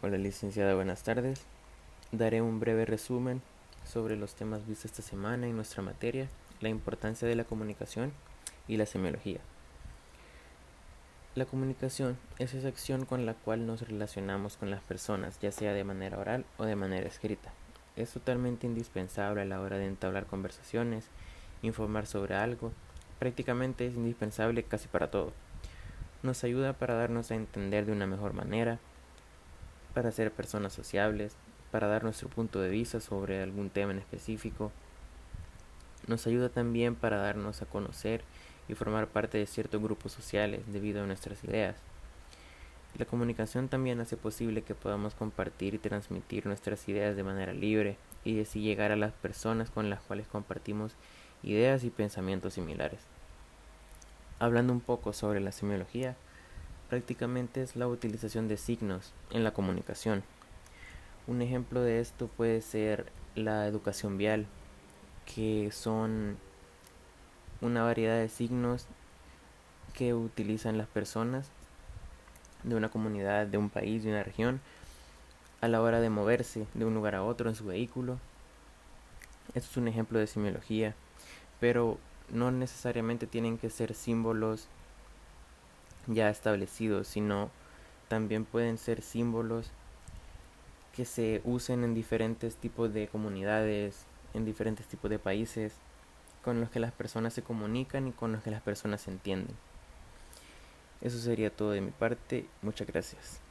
Hola licenciada, buenas tardes. Daré un breve resumen sobre los temas vistos esta semana en nuestra materia, la importancia de la comunicación y la semiología. La comunicación es esa acción con la cual nos relacionamos con las personas, ya sea de manera oral o de manera escrita. Es totalmente indispensable a la hora de entablar conversaciones, informar sobre algo, prácticamente es indispensable casi para todo. Nos ayuda para darnos a entender de una mejor manera, para ser personas sociables, para dar nuestro punto de vista sobre algún tema en específico. Nos ayuda también para darnos a conocer y formar parte de ciertos grupos sociales debido a nuestras ideas. La comunicación también hace posible que podamos compartir y transmitir nuestras ideas de manera libre y así llegar a las personas con las cuales compartimos ideas y pensamientos similares. Hablando un poco sobre la semiología, prácticamente es la utilización de signos en la comunicación. Un ejemplo de esto puede ser la educación vial, que son una variedad de signos que utilizan las personas de una comunidad, de un país, de una región, a la hora de moverse de un lugar a otro en su vehículo. Esto es un ejemplo de semiología, pero no necesariamente tienen que ser símbolos ya establecidos, sino también pueden ser símbolos que se usen en diferentes tipos de comunidades, en diferentes tipos de países, con los que las personas se comunican y con los que las personas se entienden. Eso sería todo de mi parte. Muchas gracias.